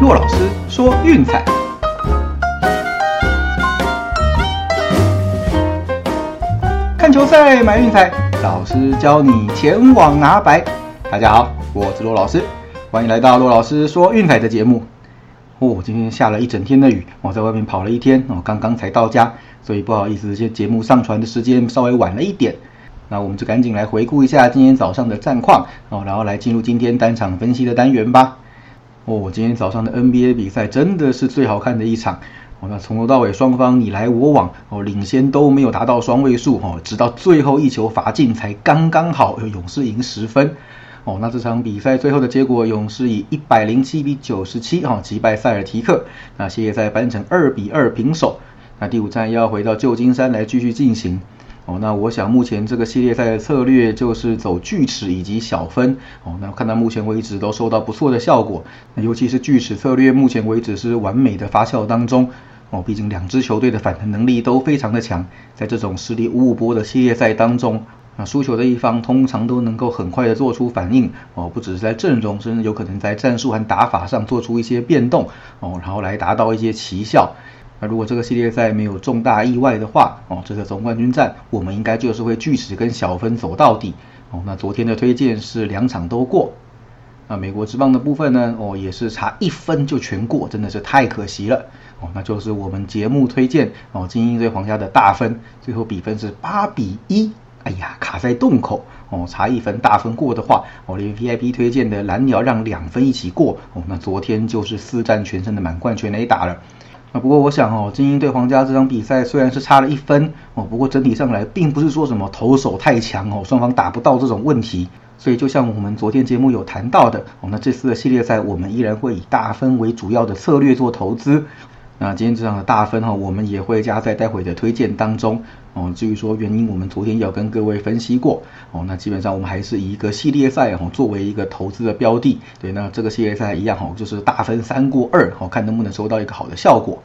骆老师说运彩，看球赛买运彩，老师教你前往拿白。大家好，我是骆老师，欢迎来到骆老师说运彩的节目。哦，今天下了一整天的雨，我在外面跑了一天，我，刚刚才到家，所以不好意思，这节目上传的时间稍微晚了一点。那我们就赶紧来回顾一下今天早上的战况，哦，然后来进入今天单场分析的单元吧。哦，今天早上的 NBA 比赛真的是最好看的一场。哦，那从头到尾双方你来我往，哦，领先都没有达到双位数，哦，直到最后一球罚进才刚刚好，勇士赢十分。哦，那这场比赛最后的结果，勇士以一百零七比九十七，哈，击败塞尔提克。那系列赛扳成二比二平手。那第五站要回到旧金山来继续进行。哦，那我想目前这个系列赛的策略就是走锯齿以及小分。哦，那看到目前为止都收到不错的效果。那尤其是锯齿策略，目前为止是完美的发酵当中。哦，毕竟两支球队的反弹能力都非常的强，在这种实力五五波的系列赛当中，那输球的一方通常都能够很快的做出反应。哦，不只是在阵容，甚至有可能在战术和打法上做出一些变动。哦，然后来达到一些奇效。那如果这个系列赛没有重大意外的话，哦，这个总冠军战我们应该就是会锯齿跟小分走到底。哦，那昨天的推荐是两场都过。那美国之棒的部分呢，哦，也是差一分就全过，真的是太可惜了。哦，那就是我们节目推荐哦，精英对皇家的大分，最后比分是八比一。哎呀，卡在洞口。哦，差一分大分过的话，哦，连 VIP 推荐的蓝鸟让两分一起过。哦，那昨天就是四战全胜的满贯全垒打了。啊，不过我想哦，精英对皇家这场比赛虽然是差了一分哦，不过整体上来并不是说什么投手太强哦，双方打不到这种问题。所以就像我们昨天节目有谈到的哦，那这次的系列赛我们依然会以大分为主要的策略做投资。那今天这场的大分哈，我们也会加在待会的推荐当中哦。至于说原因，我们昨天有跟各位分析过哦。那基本上我们还是以一个系列赛哈作为一个投资的标的。对，那这个系列赛一样哈，就是大分三过二，好看能不能收到一个好的效果。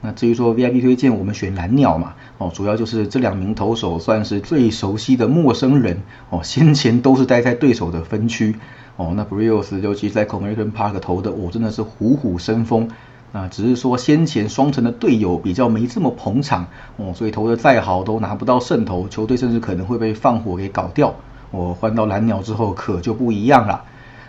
那至于说 VIP 推荐，我们选蓝鸟嘛哦，主要就是这两名投手算是最熟悉的陌生人哦，先前都是待在对手的分区哦。那 Brios 尤其在 Comeriton Park 投的，我真的是虎虎生风。啊，只是说先前双城的队友比较没这么捧场哦，所以投的再好都拿不到胜投，球队甚至可能会被放火给搞掉。我换到蓝鸟之后可就不一样了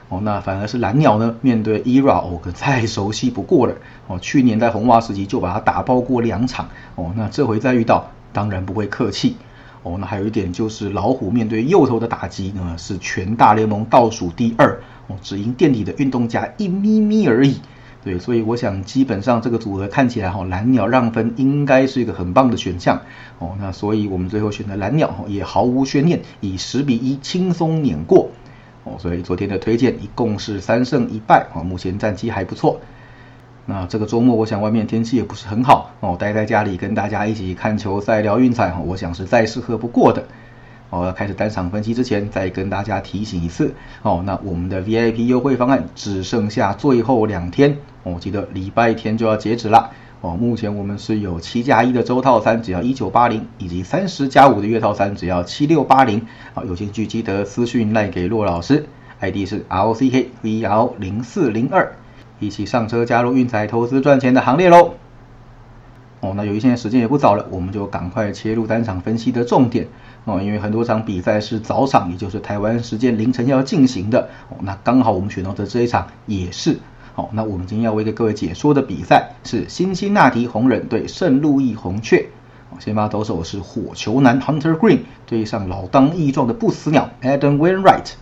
哦，那反而是蓝鸟呢，面对 ERA 哦，可再熟悉不过了哦。去年在红袜时期就把他打爆过两场哦，那这回再遇到当然不会客气哦。那还有一点就是老虎面对右投的打击呢，是全大联盟倒数第二哦，只赢垫底的运动家一咪咪而已。对，所以我想基本上这个组合看起来哈，蓝鸟让分应该是一个很棒的选项哦。那所以我们最后选的蓝鸟也毫无悬念，以十比一轻松碾过哦。所以昨天的推荐一共是三胜一败啊，目前战绩还不错。那这个周末我想外面天气也不是很好哦，待在家里跟大家一起看球赛聊运彩哈，我想是再适合不过的。哦，要开始单场分析之前，再跟大家提醒一次哦。那我们的 VIP 优惠方案只剩下最后两天哦，记得礼拜天就要截止了哦。目前我们是有七加一的周套餐，只要一九八零，以及三十加五的月套餐，只要七六八零。好，有兴趣记得私讯赖给骆老师，ID 是 R O C K V R 零四零二，一起上车加入运彩投资赚钱的行列喽。哦，那由于现在时间也不早了，我们就赶快切入单场分析的重点哦。因为很多场比赛是早场，也就是台湾时间凌晨要进行的哦。那刚好我们选到的这一场也是哦。那我们今天要为各位解说的比赛是辛辛那提红人对圣路易红雀。哦先发投手是火球男 Hunter Green 对上老当益壮的不死鸟 Adam Wainwright。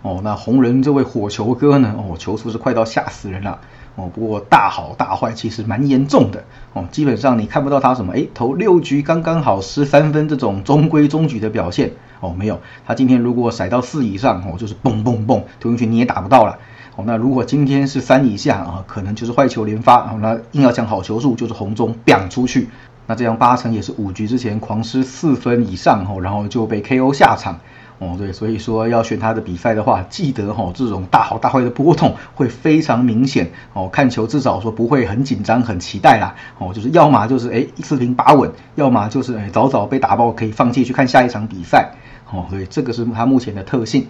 哦，那红人这位火球哥呢？哦，球速是快到吓死人了。哦，不过大好大坏其实蛮严重的。哦，基本上你看不到他什么，哎，投六局刚刚好十三分这种中规中矩的表现。哦，没有，他今天如果甩到四以上哦，就是嘣嘣嘣投进去你也打不到了。哦，那如果今天是三以下啊，可能就是坏球连发哦，那硬要讲好球数就是红中 ban 出去，那这样八成也是五局之前狂失四分以上哦，然后就被 KO 下场。哦，对，所以说要选他的比赛的话，记得哈，这种大好大坏的波动会非常明显哦。看球至少说不会很紧张、很期待啦。哦，就是要么就是哎四平八稳，要么就是哎早早被打爆，可以放弃去看下一场比赛。哦，所以这个是他目前的特性。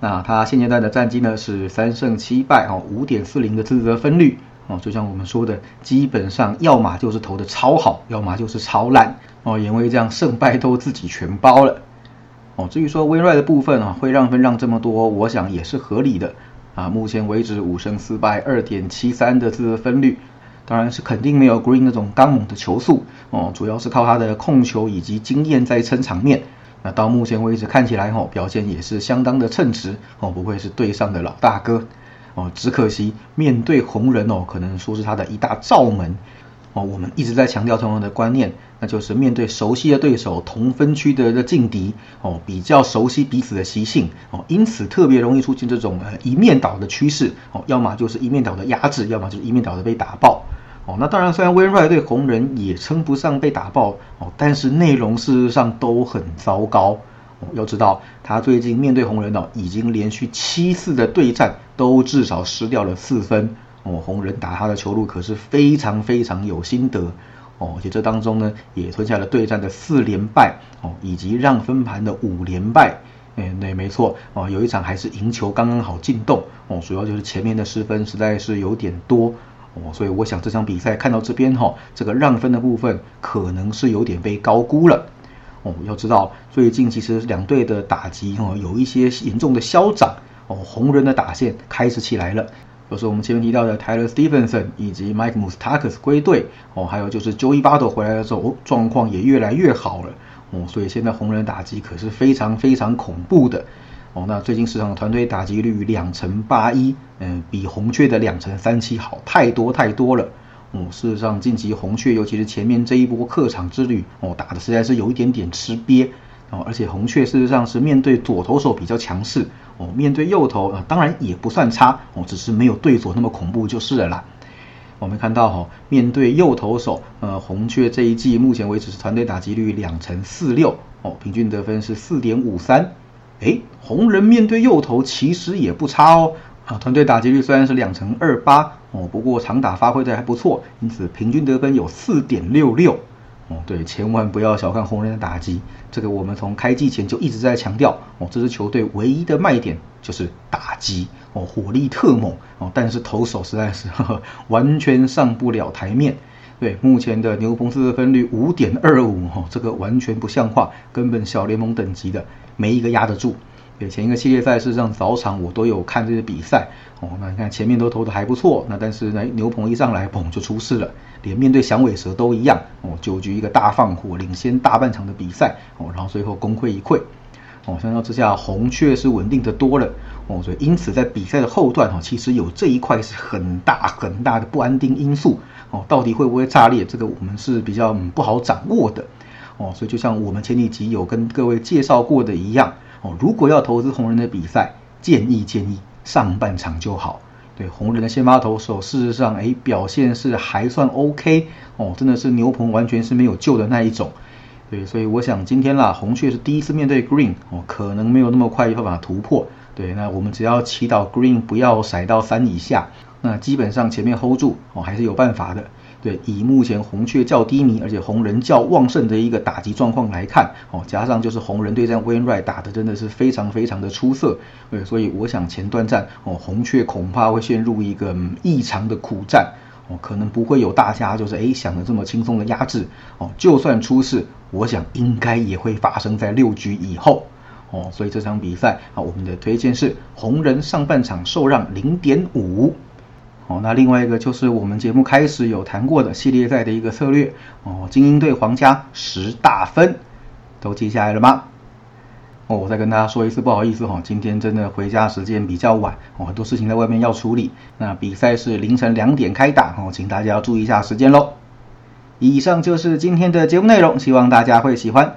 那他现阶段的战绩呢是三胜七败哦，五点四零的自责分率哦，就像我们说的，基本上要么就是投的超好，要么就是超烂哦，因为这样胜败都自己全包了哦。至于说威瑞的部分啊，会让分让这么多，我想也是合理的啊。目前为止五胜四败，二点七三的自责分率，当然是肯定没有 Green 那种刚猛的球速哦，主要是靠他的控球以及经验在撑场面。那到目前为止看起来吼表现也是相当的称职哦，不愧是队上的老大哥哦。只可惜面对红人哦，可能说是他的一大罩门我们一直在强调同样的观念，那就是面对熟悉的对手、同分区的的劲敌哦，比较熟悉彼此的习性哦，因此特别容易出现这种呃一面倒的趋势哦，要么就是一面倒的压制，要么就是一面倒的被打爆。哦，那当然，虽然威瑞对红人也称不上被打爆哦，但是内容事实上都很糟糕。哦，要知道他最近面对红人哦，已经连续七次的对战都至少失掉了四分。哦，红人打他的球路可是非常非常有心得。哦，而且这当中呢，也吞下了对战的四连败哦，以及让分盘的五连败。哎，对，没错。哦，有一场还是赢球刚刚好进洞。哦，主要就是前面的失分实在是有点多。哦，所以我想这场比赛看到这边哈，这个让分的部分可能是有点被高估了。哦，要知道最近其实两队的打击哦有一些严重的消长。哦，红人的打线开始起来了，就是我们前面提到的 Tyler Stevenson 以及 Mike Moustakas 归队。哦，还有就是 Joey Bado 回来的时候，状况也越来越好了。哦，所以现在红人打击可是非常非常恐怖的。哦，那最近市场的团队打击率两成八一，嗯，比红雀的两成三七好太多太多了。哦，事实上近期红雀，尤其是前面这一波客场之旅，哦，打的实在是有一点点吃瘪。哦，而且红雀事实上是面对左投手比较强势，哦，面对右投啊，当然也不算差，哦，只是没有对手那么恐怖就是了啦。我们看到哈，面对右投手，呃，红雀这一季目前为止是团队打击率两成四六，哦，平均得分是四点五三。哎，红人面对右投其实也不差哦。啊，团队打击率虽然是两成二八哦，不过长打发挥的还不错，因此平均得分有四点六六。哦，对，千万不要小看红人的打击，这个我们从开季前就一直在强调哦。这支球队唯一的卖点就是打击哦，火力特猛哦，但是投手实在是呵 呵完全上不了台面。对，目前的牛棚四分率五点二五哦，这个完全不像话，根本小联盟等级的。没一个压得住。对，前一个系列赛事上早场我都有看这些比赛哦。那你看前面都投的还不错，那但是呢牛棚一上来，嘣就出事了，连面对响尾蛇都一样哦。九局一个大放火，领先大半场的比赛哦，然后最后功亏一篑哦。相较之下，红雀是稳定的多了哦。所以因此在比赛的后段哈，其实有这一块是很大很大的不安定因素哦。到底会不会炸裂？这个我们是比较不好掌握的。哦，所以就像我们前几集有跟各位介绍过的一样，哦，如果要投资红人的比赛，建议建议上半场就好。对，红人的先发投手事实上，哎，表现是还算 OK，哦，真的是牛棚完全是没有救的那一种。对，所以我想今天啦，红雀是第一次面对 Green，哦，可能没有那么快有办法突破。对，那我们只要祈祷 Green 不要甩到三以下，那基本上前面 hold 住，哦，还是有办法的。对，以目前红雀较低迷，而且红人较旺盛的一个打击状况来看，哦，加上就是红人对战 w i n r i g h t 打的真的是非常非常的出色，对，所以我想前段战哦，红雀恐怕会陷入一个异常的苦战，哦，可能不会有大家就是哎想的这么轻松的压制，哦，就算出事，我想应该也会发生在六局以后，哦，所以这场比赛啊，我们的推荐是红人上半场受让零点五。哦，那另外一个就是我们节目开始有谈过的系列赛的一个策略哦，精英队皇家十大分，都记下来了吗？哦，我再跟大家说一次，不好意思哈，今天真的回家时间比较晚哦，很多事情在外面要处理。那比赛是凌晨两点开打哦，请大家要注意一下时间喽。以上就是今天的节目内容，希望大家会喜欢，